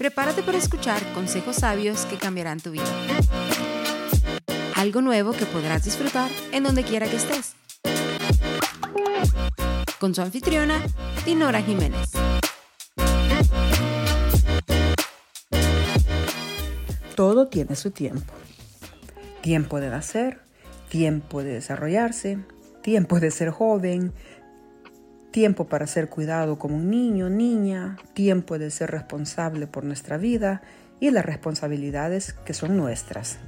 Prepárate para escuchar consejos sabios que cambiarán tu vida. Algo nuevo que podrás disfrutar en donde quiera que estés. Con su anfitriona, Dinora Jiménez. Todo tiene su tiempo. Tiempo de nacer, tiempo de desarrollarse, tiempo de ser joven, tiempo para ser cuidado como un niño, niña, tiempo de ser responsable por nuestra vida y las responsabilidades que son nuestras,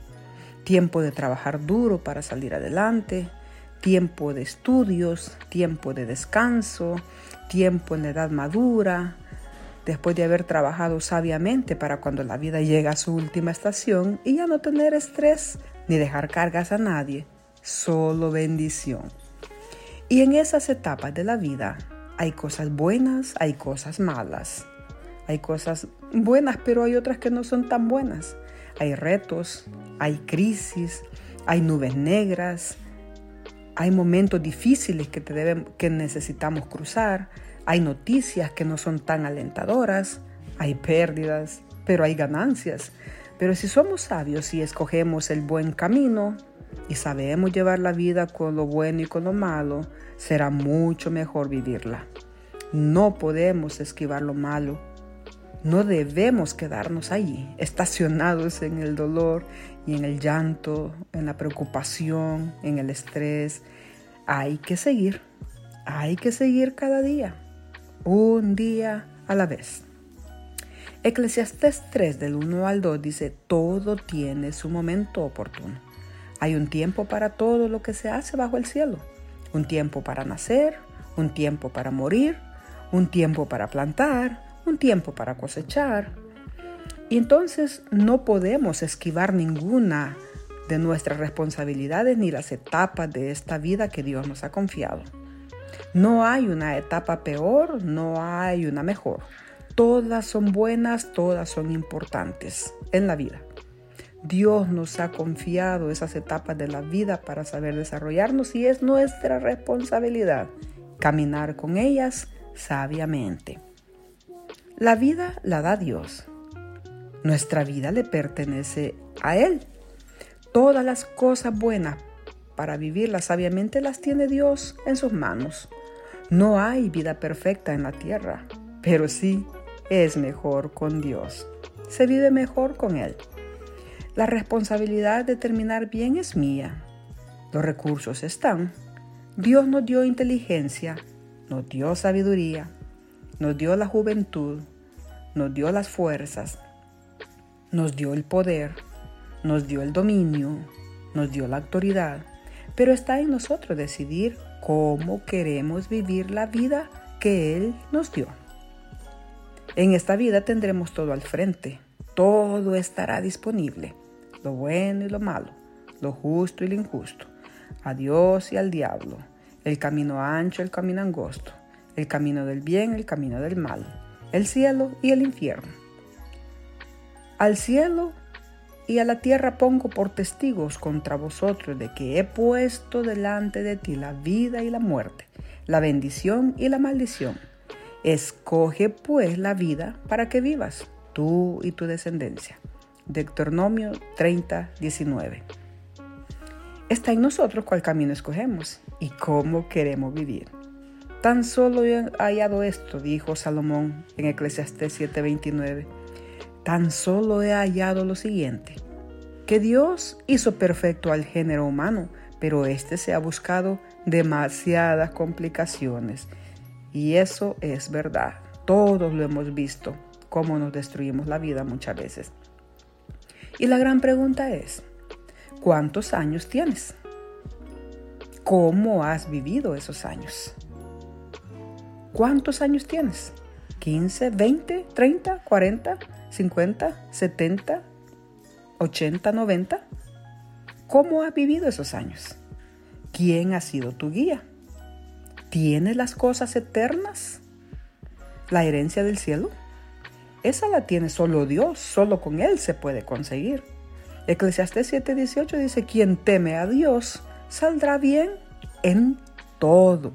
tiempo de trabajar duro para salir adelante, tiempo de estudios, tiempo de descanso, tiempo en la edad madura, después de haber trabajado sabiamente para cuando la vida llega a su última estación y ya no tener estrés ni dejar cargas a nadie, solo bendición. Y en esas etapas de la vida hay cosas buenas, hay cosas malas. Hay cosas buenas, pero hay otras que no son tan buenas. Hay retos, hay crisis, hay nubes negras, hay momentos difíciles que, te deben, que necesitamos cruzar, hay noticias que no son tan alentadoras, hay pérdidas, pero hay ganancias. Pero si somos sabios y escogemos el buen camino, y sabemos llevar la vida con lo bueno y con lo malo, será mucho mejor vivirla. No podemos esquivar lo malo. No debemos quedarnos allí, estacionados en el dolor y en el llanto, en la preocupación, en el estrés. Hay que seguir, hay que seguir cada día, un día a la vez. Eclesiastés 3 del 1 al 2 dice, todo tiene su momento oportuno. Hay un tiempo para todo lo que se hace bajo el cielo. Un tiempo para nacer, un tiempo para morir, un tiempo para plantar, un tiempo para cosechar. Y entonces no podemos esquivar ninguna de nuestras responsabilidades ni las etapas de esta vida que Dios nos ha confiado. No hay una etapa peor, no hay una mejor. Todas son buenas, todas son importantes en la vida. Dios nos ha confiado esas etapas de la vida para saber desarrollarnos y es nuestra responsabilidad caminar con ellas sabiamente. La vida la da Dios. Nuestra vida le pertenece a Él. Todas las cosas buenas para vivirlas sabiamente las tiene Dios en sus manos. No hay vida perfecta en la tierra, pero sí es mejor con Dios. Se vive mejor con Él. La responsabilidad de terminar bien es mía. Los recursos están. Dios nos dio inteligencia, nos dio sabiduría, nos dio la juventud, nos dio las fuerzas, nos dio el poder, nos dio el dominio, nos dio la autoridad, pero está en nosotros decidir cómo queremos vivir la vida que Él nos dio. En esta vida tendremos todo al frente, todo estará disponible lo bueno y lo malo, lo justo y lo injusto, a Dios y al diablo, el camino ancho, el camino angosto, el camino del bien, el camino del mal, el cielo y el infierno. Al cielo y a la tierra pongo por testigos contra vosotros de que he puesto delante de ti la vida y la muerte, la bendición y la maldición. Escoge pues la vida para que vivas, tú y tu descendencia. Deuteronomio 30, 19. Está en nosotros cuál camino escogemos y cómo queremos vivir. Tan solo he hallado esto, dijo Salomón en Eclesiastés 7:29. Tan solo he hallado lo siguiente, que Dios hizo perfecto al género humano, pero éste se ha buscado demasiadas complicaciones. Y eso es verdad. Todos lo hemos visto, cómo nos destruimos la vida muchas veces. Y la gran pregunta es, ¿cuántos años tienes? ¿Cómo has vivido esos años? ¿Cuántos años tienes? ¿15, 20, 30, 40, 50, 70, 80, 90? ¿Cómo has vivido esos años? ¿Quién ha sido tu guía? ¿Tienes las cosas eternas? ¿La herencia del cielo? Esa la tiene solo Dios, solo con Él se puede conseguir. Eclesiastés 7:18 dice, quien teme a Dios saldrá bien en todo.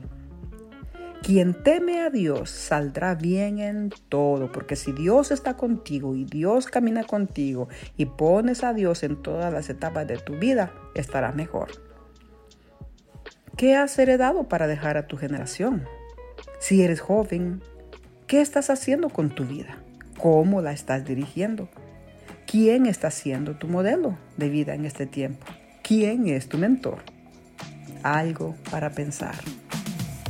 Quien teme a Dios saldrá bien en todo, porque si Dios está contigo y Dios camina contigo y pones a Dios en todas las etapas de tu vida, estarás mejor. ¿Qué has heredado para dejar a tu generación? Si eres joven, ¿qué estás haciendo con tu vida? ¿Cómo la estás dirigiendo? ¿Quién está siendo tu modelo de vida en este tiempo? ¿Quién es tu mentor? Algo para pensar.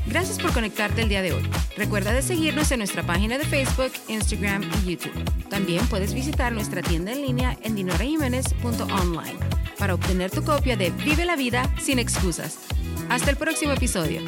Gracias por conectarte el día de hoy. Recuerda de seguirnos en nuestra página de Facebook, Instagram y YouTube. También puedes visitar nuestra tienda en línea en dinorajiménez.online para obtener tu copia de Vive la vida sin excusas. Hasta el próximo episodio.